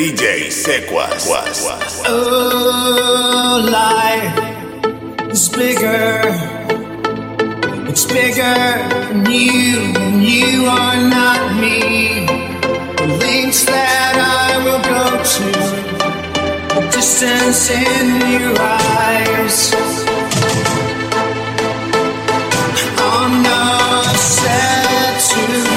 DJ Sekuas. Oh, life is bigger. It's bigger than you, and you are not me. The links that I will go to, the distance in your eyes. I'm not set to.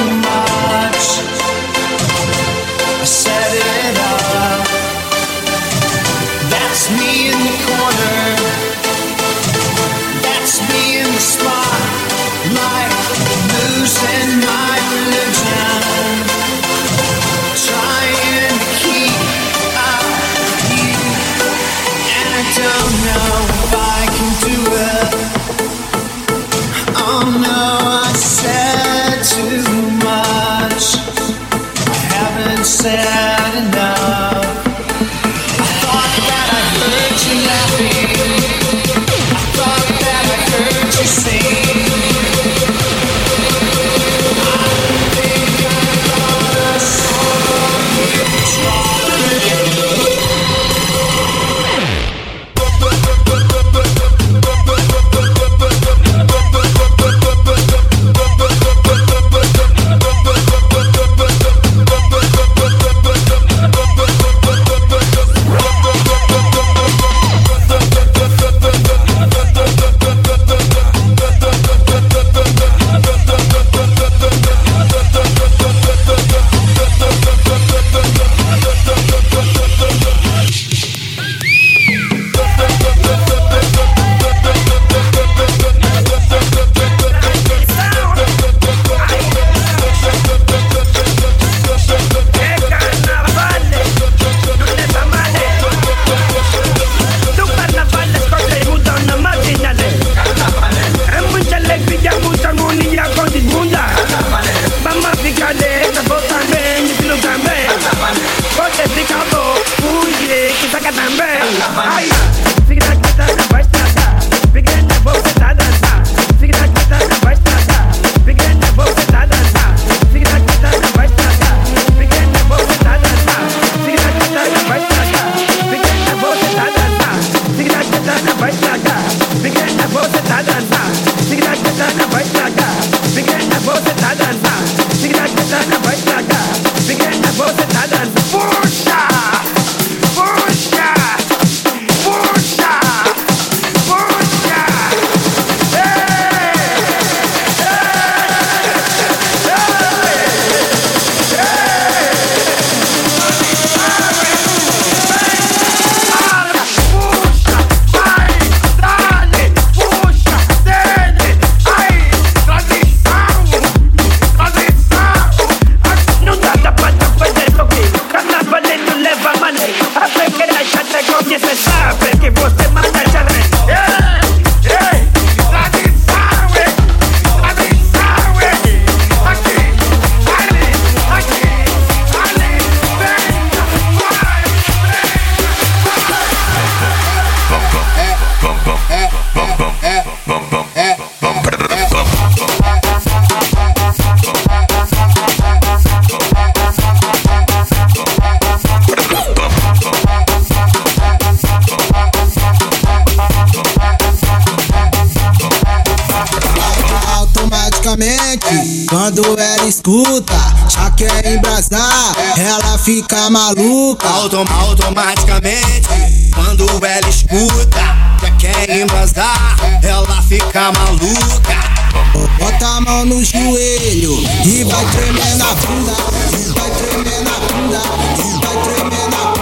ela fica maluca. Autom automaticamente, quando ela escuta que quer embasar, ela fica maluca. Bota a mão no joelho e vai tremer na bunda, vai tremer na bunda, vai tremer na bunda.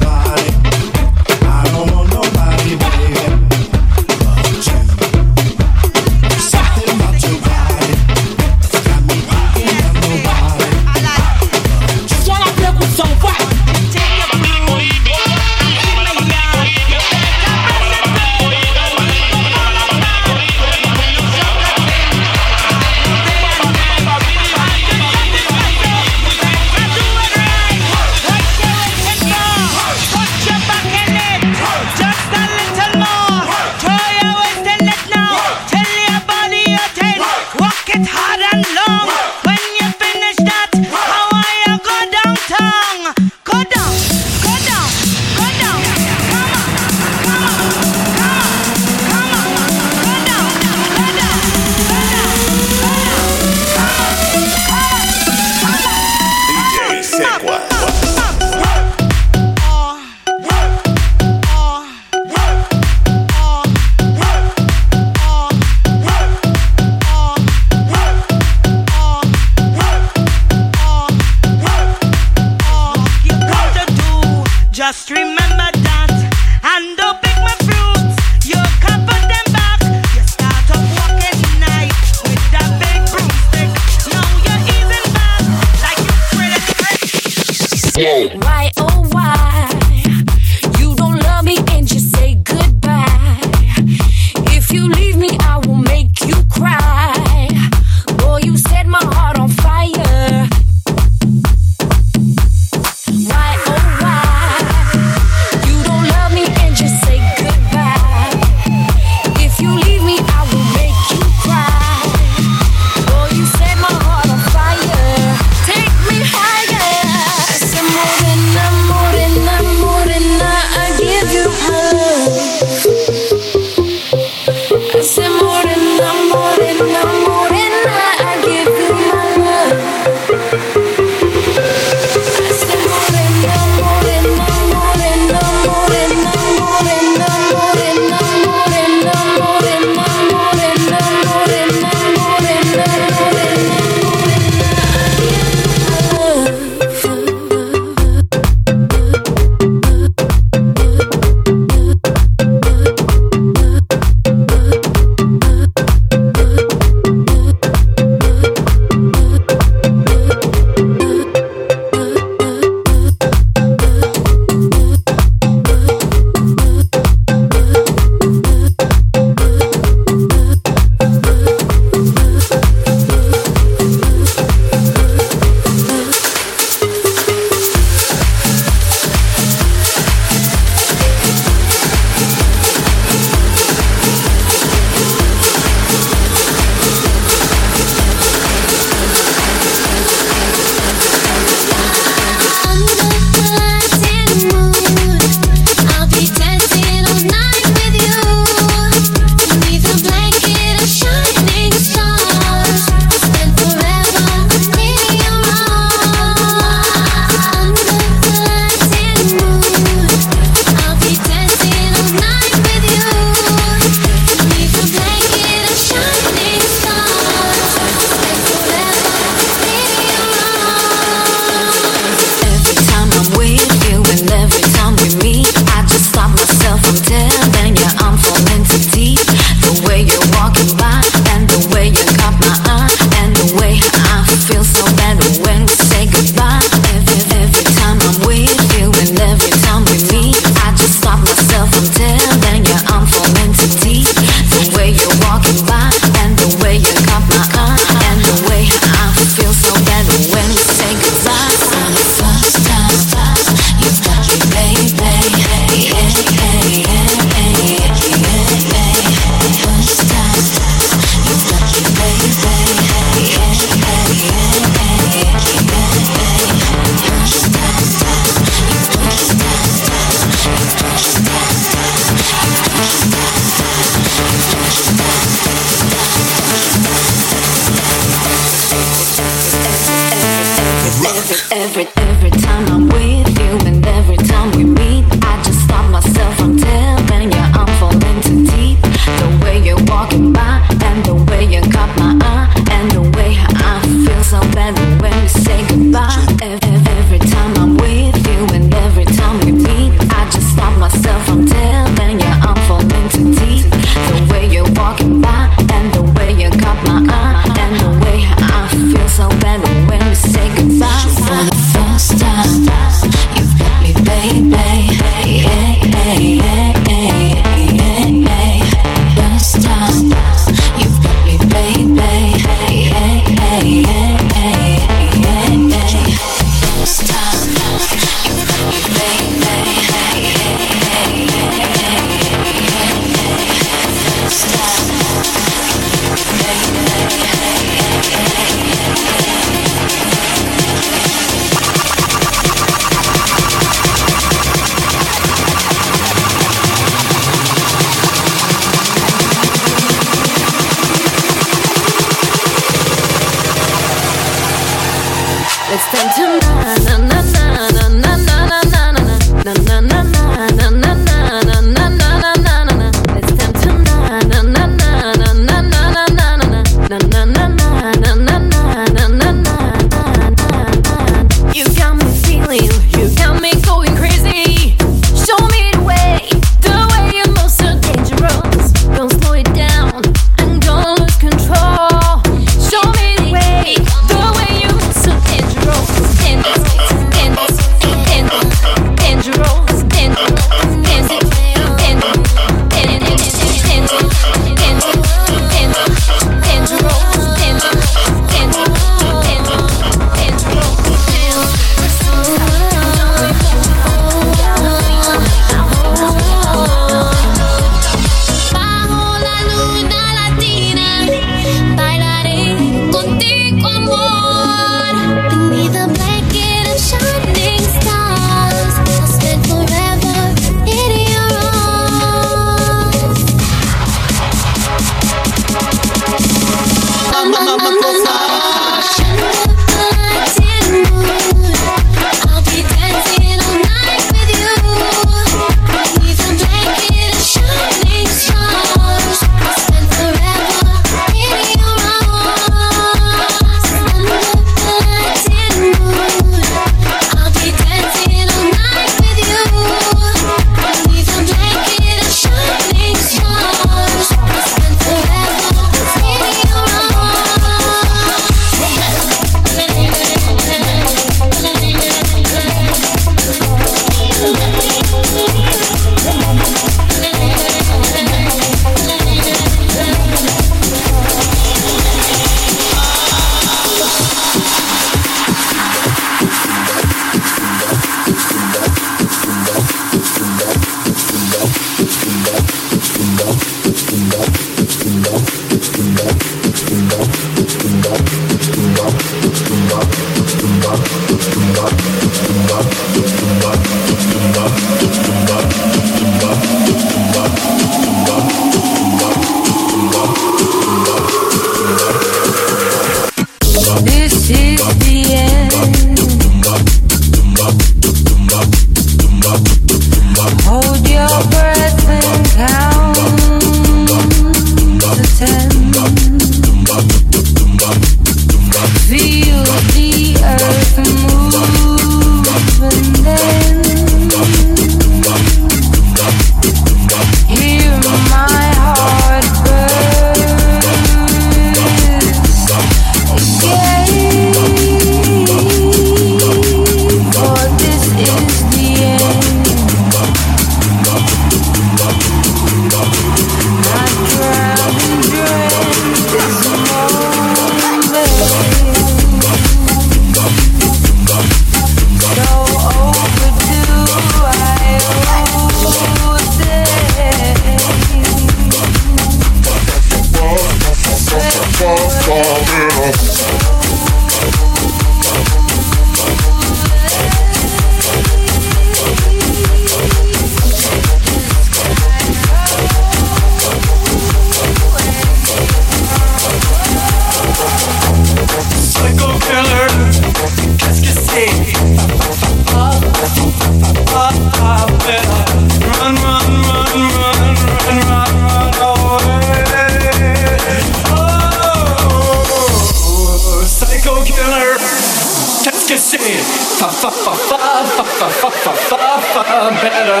better.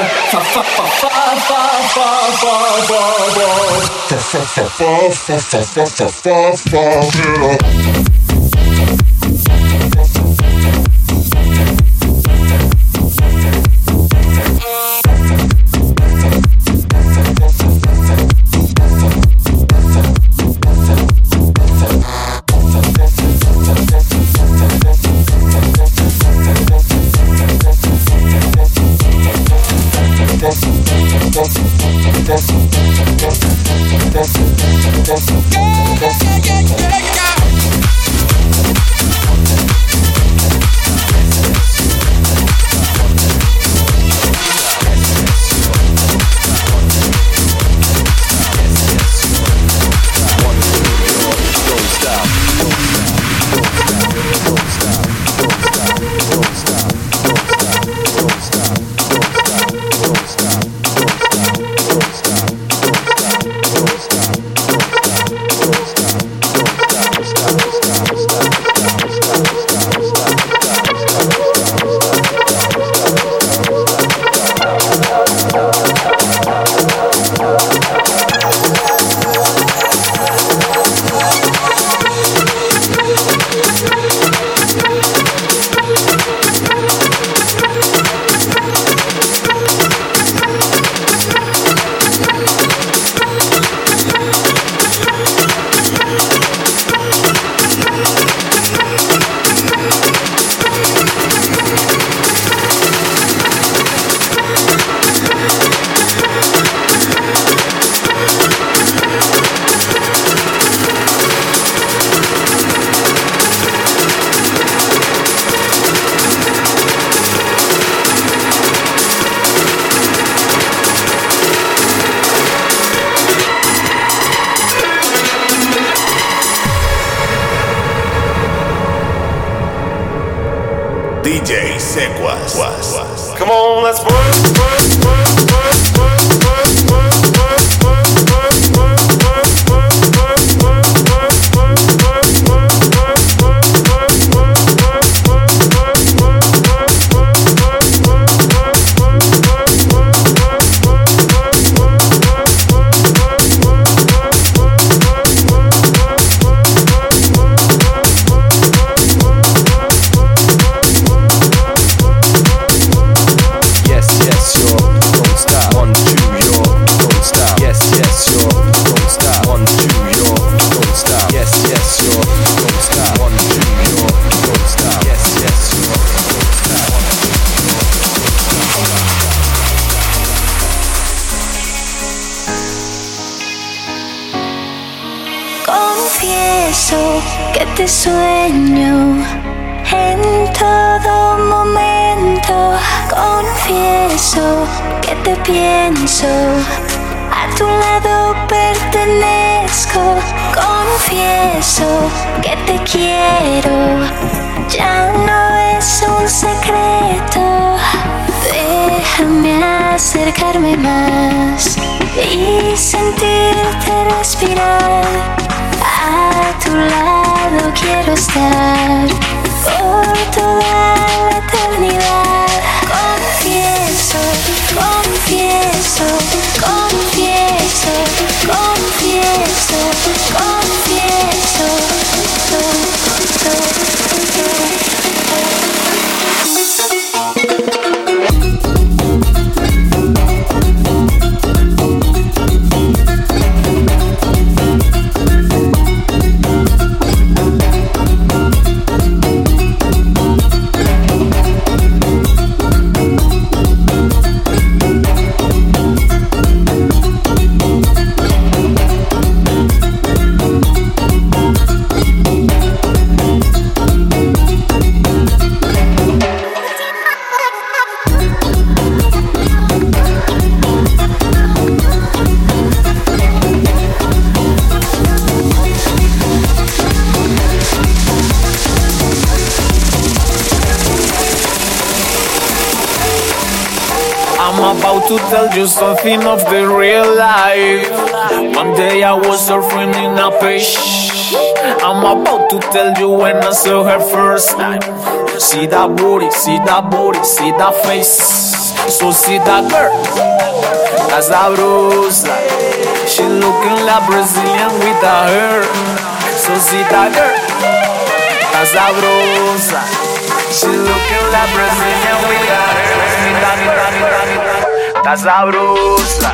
DJ Sekuas. Come on, let's work, work, work, work. Pero ya no es un secreto. Déjame acercarme más y sentirte respirar. A tu lado quiero estar por toda la eternidad. Confieso, confieso. To tell you something of the real life. One day I was surfing in a fish. I'm about to tell you when I saw her first time. See that booty, see that booty, see that face. So see that girl, that's sabrosa. She looking like Brazilian with her hair. So see that girl, that's sabrosa. She looking like Brazilian with her hair. See that girl, that's sabrosa.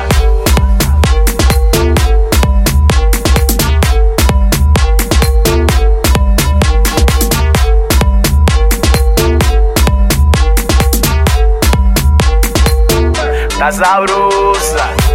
tá sabrosa.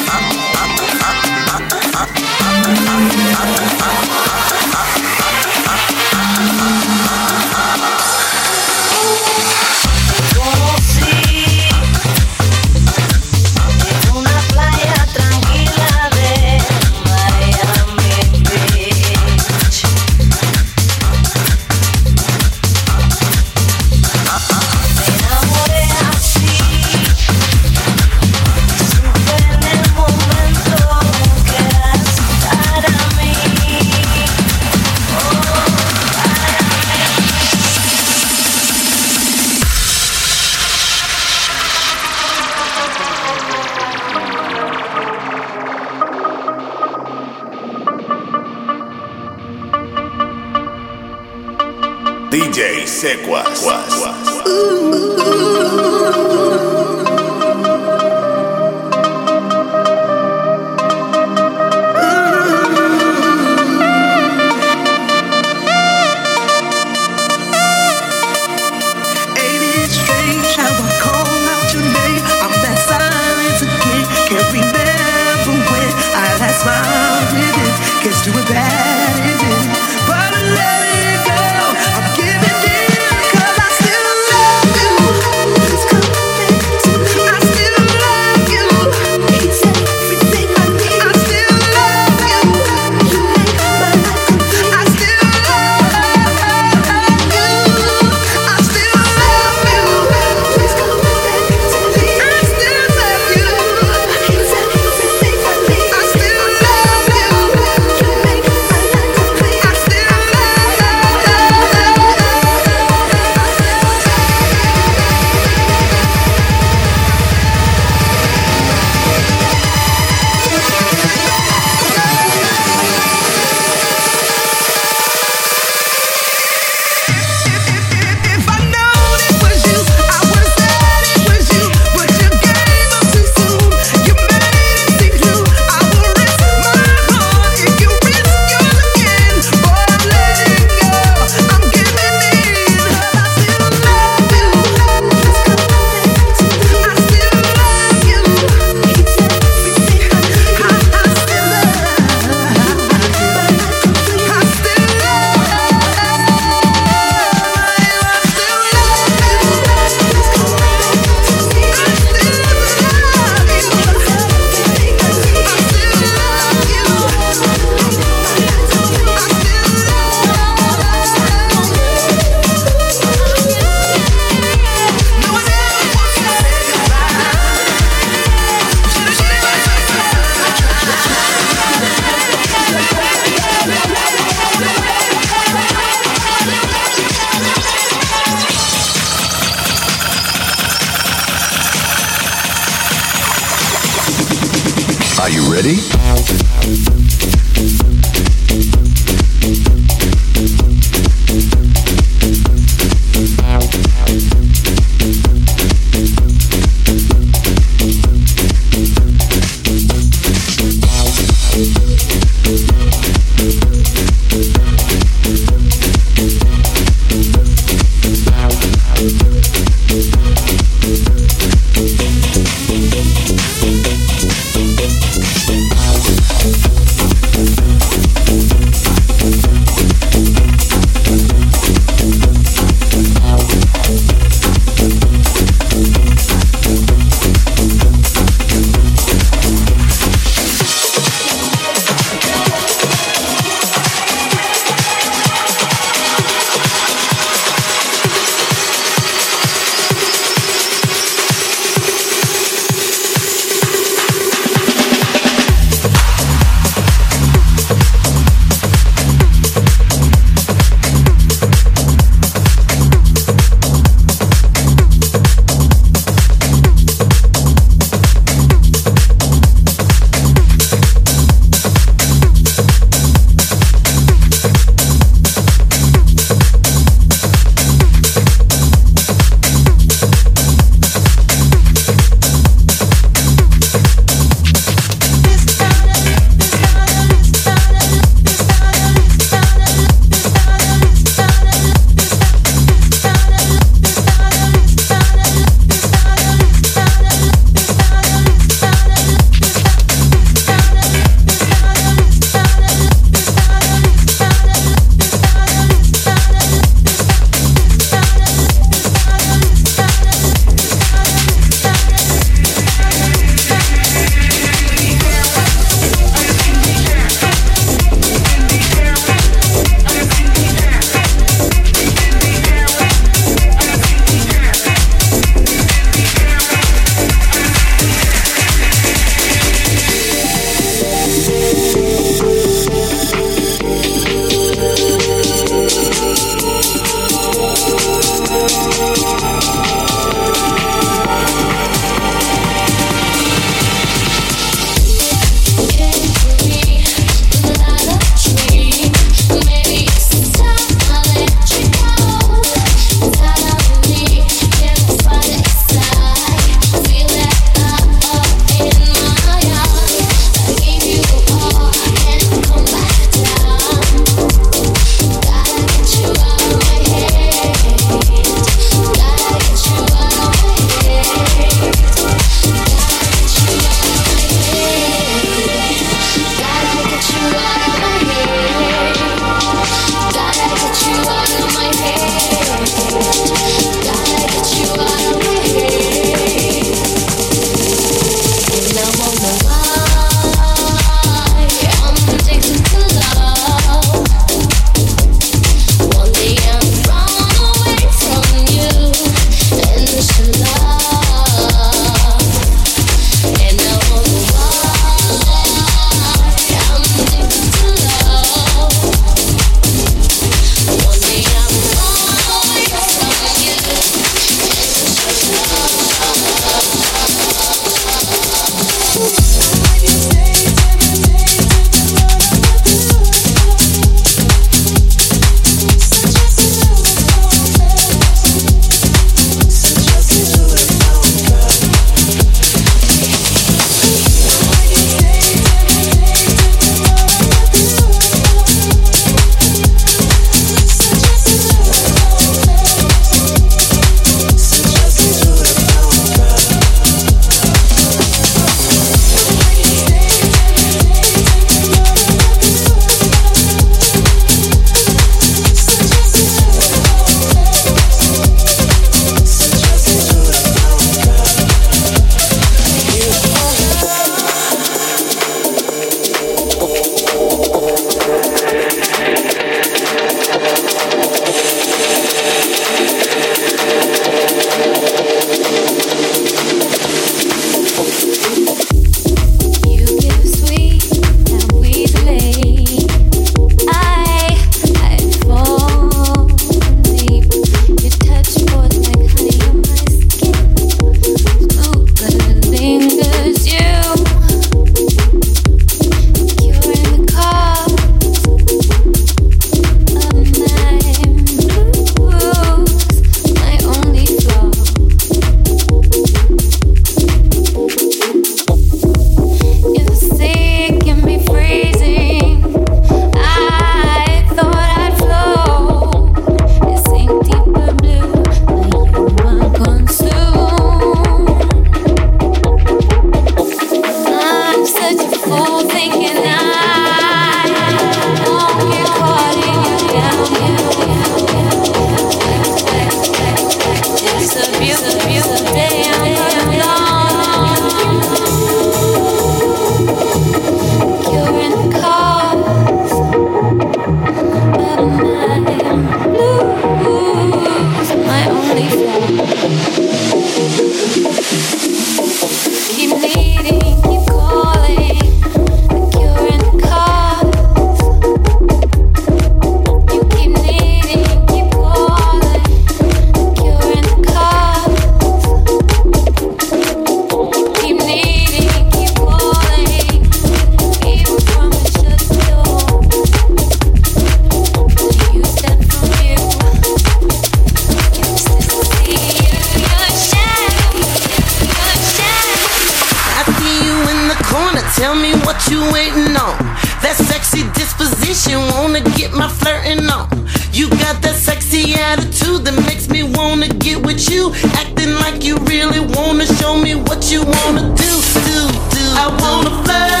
wanna get with you. Acting like you really wanna show me what you wanna do, do, do. I wanna fly.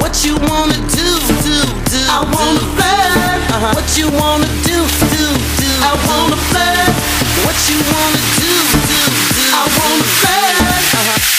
What you wanna do, do, do. I wanna fly. Uh-huh. What you wanna do, do, do. I wanna fly. What you wanna do, do, do. I wanna fly. Uh-huh.